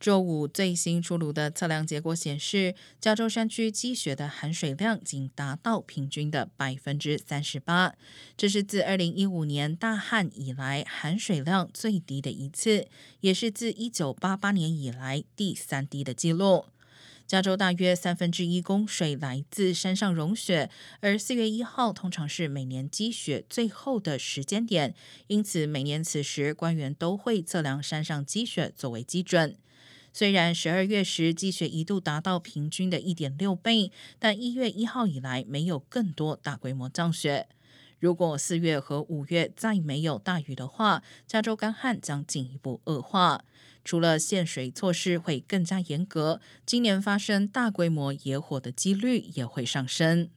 周五最新出炉的测量结果显示，加州山区积雪的含水量仅达到平均的百分之三十八，这是自二零一五年大旱以来含水量最低的一次，也是自一九八八年以来第三低的记录。加州大约三分之一供水来自山上融雪，而四月一号通常是每年积雪最后的时间点，因此每年此时官员都会测量山上积雪作为基准。虽然十二月时积雪一度达到平均的一点六倍，但一月一号以来没有更多大规模降雪。如果四月和五月再没有大雨的话，加州干旱将进一步恶化。除了限水措施会更加严格，今年发生大规模野火的几率也会上升。